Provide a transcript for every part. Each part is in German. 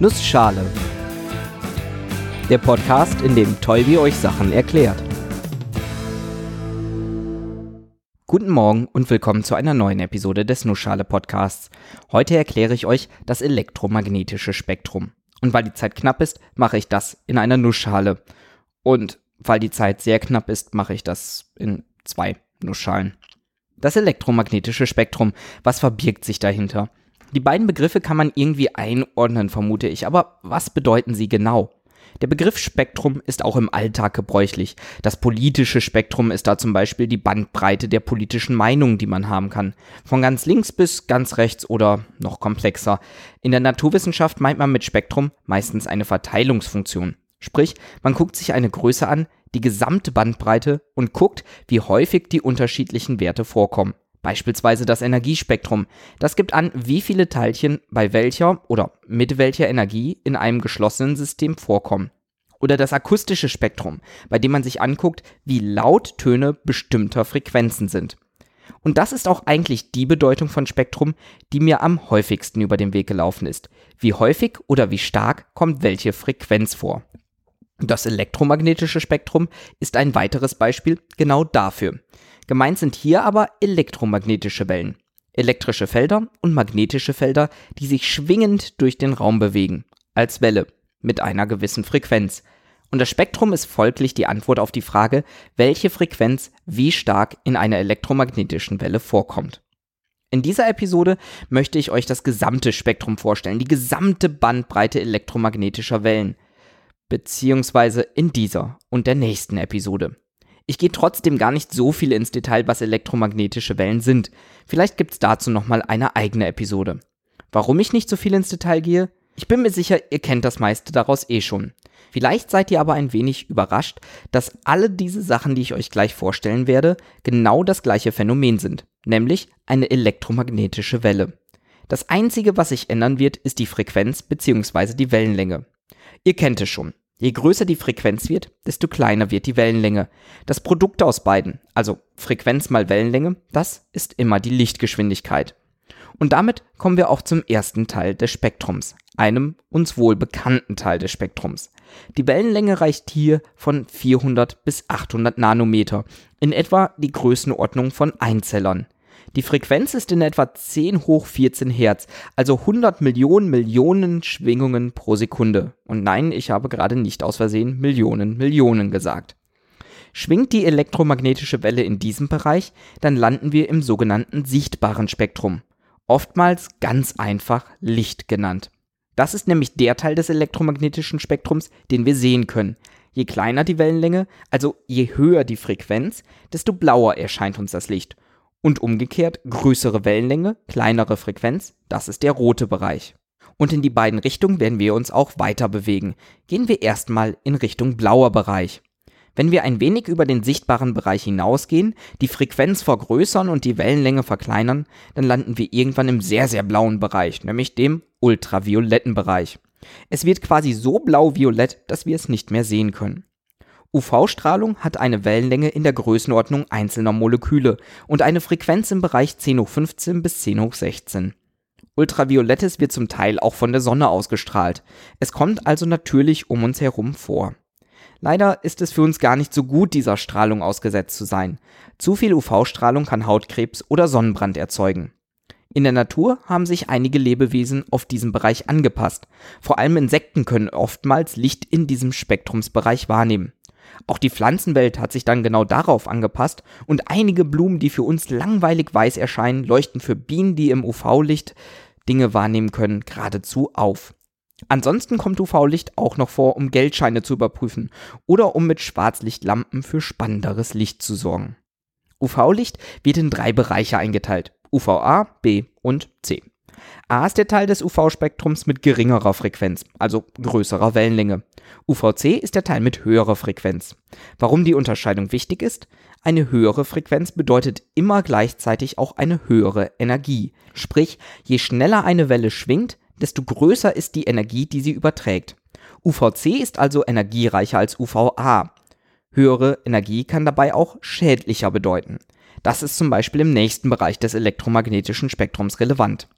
Nussschale. Der Podcast, in dem Tolbi euch Sachen erklärt. Guten Morgen und willkommen zu einer neuen Episode des Nussschale Podcasts. Heute erkläre ich euch das elektromagnetische Spektrum. Und weil die Zeit knapp ist, mache ich das in einer Nussschale. Und weil die Zeit sehr knapp ist, mache ich das in zwei Nussschalen. Das elektromagnetische Spektrum, was verbirgt sich dahinter? Die beiden Begriffe kann man irgendwie einordnen, vermute ich, aber was bedeuten sie genau? Der Begriff Spektrum ist auch im Alltag gebräuchlich. Das politische Spektrum ist da zum Beispiel die Bandbreite der politischen Meinungen, die man haben kann. Von ganz links bis ganz rechts oder noch komplexer. In der Naturwissenschaft meint man mit Spektrum meistens eine Verteilungsfunktion. Sprich, man guckt sich eine Größe an, die gesamte Bandbreite und guckt, wie häufig die unterschiedlichen Werte vorkommen. Beispielsweise das Energiespektrum. Das gibt an, wie viele Teilchen bei welcher oder mit welcher Energie in einem geschlossenen System vorkommen. Oder das akustische Spektrum, bei dem man sich anguckt, wie laut Töne bestimmter Frequenzen sind. Und das ist auch eigentlich die Bedeutung von Spektrum, die mir am häufigsten über den Weg gelaufen ist. Wie häufig oder wie stark kommt welche Frequenz vor. Das elektromagnetische Spektrum ist ein weiteres Beispiel genau dafür. Gemeint sind hier aber elektromagnetische Wellen. Elektrische Felder und magnetische Felder, die sich schwingend durch den Raum bewegen. Als Welle. Mit einer gewissen Frequenz. Und das Spektrum ist folglich die Antwort auf die Frage, welche Frequenz wie stark in einer elektromagnetischen Welle vorkommt. In dieser Episode möchte ich euch das gesamte Spektrum vorstellen, die gesamte Bandbreite elektromagnetischer Wellen. Beziehungsweise in dieser und der nächsten Episode. Ich gehe trotzdem gar nicht so viel ins Detail, was elektromagnetische Wellen sind. Vielleicht gibt's dazu nochmal eine eigene Episode. Warum ich nicht so viel ins Detail gehe? Ich bin mir sicher, ihr kennt das meiste daraus eh schon. Vielleicht seid ihr aber ein wenig überrascht, dass alle diese Sachen, die ich euch gleich vorstellen werde, genau das gleiche Phänomen sind, nämlich eine elektromagnetische Welle. Das einzige, was sich ändern wird, ist die Frequenz bzw. die Wellenlänge. Ihr kennt es schon. Je größer die Frequenz wird, desto kleiner wird die Wellenlänge. Das Produkt aus beiden, also Frequenz mal Wellenlänge, das ist immer die Lichtgeschwindigkeit. Und damit kommen wir auch zum ersten Teil des Spektrums, einem uns wohl bekannten Teil des Spektrums. Die Wellenlänge reicht hier von 400 bis 800 Nanometer, in etwa die Größenordnung von Einzellern. Die Frequenz ist in etwa 10 hoch 14 Hertz, also 100 Millionen Millionen Schwingungen pro Sekunde. Und nein, ich habe gerade nicht aus Versehen Millionen Millionen gesagt. Schwingt die elektromagnetische Welle in diesem Bereich, dann landen wir im sogenannten sichtbaren Spektrum, oftmals ganz einfach Licht genannt. Das ist nämlich der Teil des elektromagnetischen Spektrums, den wir sehen können. Je kleiner die Wellenlänge, also je höher die Frequenz, desto blauer erscheint uns das Licht. Und umgekehrt größere Wellenlänge, kleinere Frequenz, das ist der rote Bereich. Und in die beiden Richtungen werden wir uns auch weiter bewegen. Gehen wir erstmal in Richtung blauer Bereich. Wenn wir ein wenig über den sichtbaren Bereich hinausgehen, die Frequenz vergrößern und die Wellenlänge verkleinern, dann landen wir irgendwann im sehr, sehr blauen Bereich, nämlich dem ultravioletten Bereich. Es wird quasi so blau-violett, dass wir es nicht mehr sehen können. UV-Strahlung hat eine Wellenlänge in der Größenordnung einzelner Moleküle und eine Frequenz im Bereich 10 hoch 15 bis 10 hoch 16. Ultraviolettes wird zum Teil auch von der Sonne ausgestrahlt. Es kommt also natürlich um uns herum vor. Leider ist es für uns gar nicht so gut, dieser Strahlung ausgesetzt zu sein. Zu viel UV-Strahlung kann Hautkrebs oder Sonnenbrand erzeugen. In der Natur haben sich einige Lebewesen auf diesen Bereich angepasst. Vor allem Insekten können oftmals Licht in diesem Spektrumsbereich wahrnehmen. Auch die Pflanzenwelt hat sich dann genau darauf angepasst und einige Blumen, die für uns langweilig weiß erscheinen, leuchten für Bienen, die im UV-Licht Dinge wahrnehmen können, geradezu auf. Ansonsten kommt UV-Licht auch noch vor, um Geldscheine zu überprüfen oder um mit Schwarzlichtlampen für spannenderes Licht zu sorgen. UV-Licht wird in drei Bereiche eingeteilt. UVA, B und C. A ist der Teil des UV-Spektrums mit geringerer Frequenz, also größerer Wellenlänge. UVC ist der Teil mit höherer Frequenz. Warum die Unterscheidung wichtig ist? Eine höhere Frequenz bedeutet immer gleichzeitig auch eine höhere Energie. Sprich, je schneller eine Welle schwingt, desto größer ist die Energie, die sie überträgt. UVC ist also energiereicher als UVA. Höhere Energie kann dabei auch schädlicher bedeuten. Das ist zum Beispiel im nächsten Bereich des elektromagnetischen Spektrums relevant.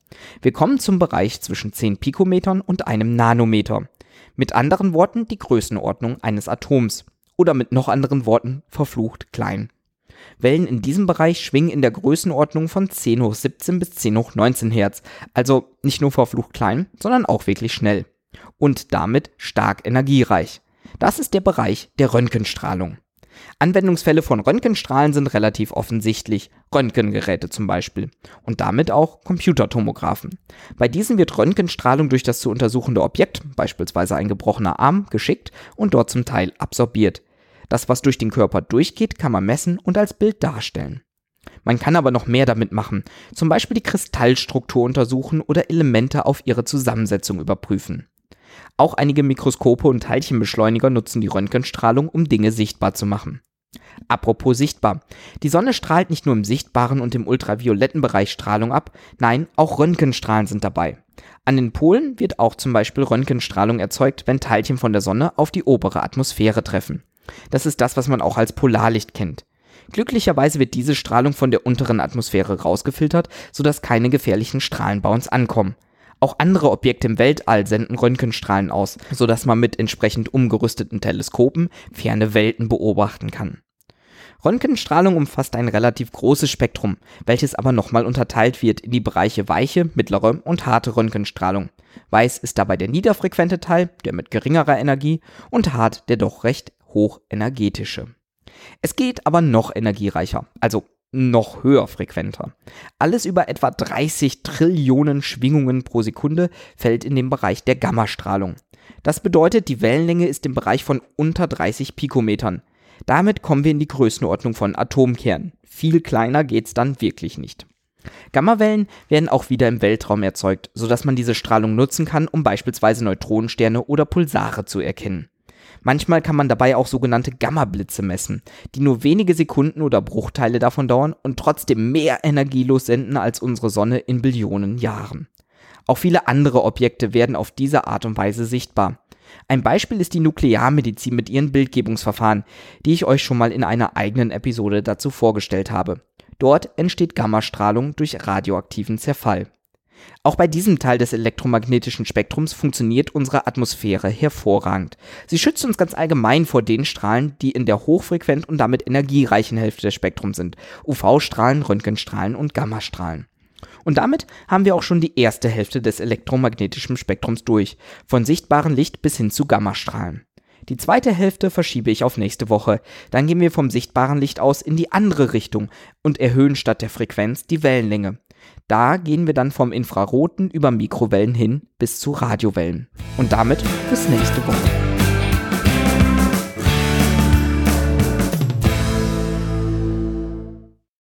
Wir kommen zum Bereich zwischen 10 Pikometern und einem Nanometer. Mit anderen Worten die Größenordnung eines Atoms. Oder mit noch anderen Worten verflucht klein. Wellen in diesem Bereich schwingen in der Größenordnung von 10 hoch 17 bis 10 hoch 19 Hertz. Also nicht nur verflucht klein, sondern auch wirklich schnell. Und damit stark energiereich. Das ist der Bereich der Röntgenstrahlung. Anwendungsfälle von Röntgenstrahlen sind relativ offensichtlich, Röntgengeräte zum Beispiel und damit auch Computertomographen. Bei diesen wird Röntgenstrahlung durch das zu untersuchende Objekt, beispielsweise ein gebrochener Arm, geschickt und dort zum Teil absorbiert. Das, was durch den Körper durchgeht, kann man messen und als Bild darstellen. Man kann aber noch mehr damit machen, zum Beispiel die Kristallstruktur untersuchen oder Elemente auf ihre Zusammensetzung überprüfen. Auch einige Mikroskope und Teilchenbeschleuniger nutzen die Röntgenstrahlung, um Dinge sichtbar zu machen. Apropos sichtbar. Die Sonne strahlt nicht nur im sichtbaren und im ultravioletten Bereich Strahlung ab, nein, auch Röntgenstrahlen sind dabei. An den Polen wird auch zum Beispiel Röntgenstrahlung erzeugt, wenn Teilchen von der Sonne auf die obere Atmosphäre treffen. Das ist das, was man auch als Polarlicht kennt. Glücklicherweise wird diese Strahlung von der unteren Atmosphäre rausgefiltert, sodass keine gefährlichen Strahlen bei uns ankommen. Auch andere Objekte im Weltall senden Röntgenstrahlen aus, sodass man mit entsprechend umgerüsteten Teleskopen ferne Welten beobachten kann. Röntgenstrahlung umfasst ein relativ großes Spektrum, welches aber nochmal unterteilt wird in die Bereiche weiche, mittlere und harte Röntgenstrahlung. Weiß ist dabei der niederfrequente Teil, der mit geringerer Energie, und hart der doch recht hochenergetische. Es geht aber noch energiereicher, also noch höher frequenter. Alles über etwa 30 Trillionen Schwingungen pro Sekunde fällt in den Bereich der Gammastrahlung. Das bedeutet, die Wellenlänge ist im Bereich von unter 30 Pikometern. Damit kommen wir in die Größenordnung von Atomkernen. Viel kleiner geht's dann wirklich nicht. Gammawellen werden auch wieder im Weltraum erzeugt, sodass man diese Strahlung nutzen kann, um beispielsweise Neutronensterne oder Pulsare zu erkennen. Manchmal kann man dabei auch sogenannte Gamma-Blitze messen, die nur wenige Sekunden oder Bruchteile davon dauern und trotzdem mehr energielos senden als unsere Sonne in Billionen Jahren. Auch viele andere Objekte werden auf diese Art und Weise sichtbar. Ein Beispiel ist die Nuklearmedizin mit ihren Bildgebungsverfahren, die ich euch schon mal in einer eigenen Episode dazu vorgestellt habe. Dort entsteht Gammastrahlung durch radioaktiven Zerfall. Auch bei diesem Teil des elektromagnetischen Spektrums funktioniert unsere Atmosphäre hervorragend. Sie schützt uns ganz allgemein vor den Strahlen, die in der hochfrequent und damit energiereichen Hälfte des Spektrums sind. UV-Strahlen, Röntgenstrahlen und Gammastrahlen. Und damit haben wir auch schon die erste Hälfte des elektromagnetischen Spektrums durch, von sichtbarem Licht bis hin zu Gammastrahlen. Die zweite Hälfte verschiebe ich auf nächste Woche. Dann gehen wir vom sichtbaren Licht aus in die andere Richtung und erhöhen statt der Frequenz die Wellenlänge. Da gehen wir dann vom Infraroten über Mikrowellen hin bis zu Radiowellen. Und damit bis nächste Woche.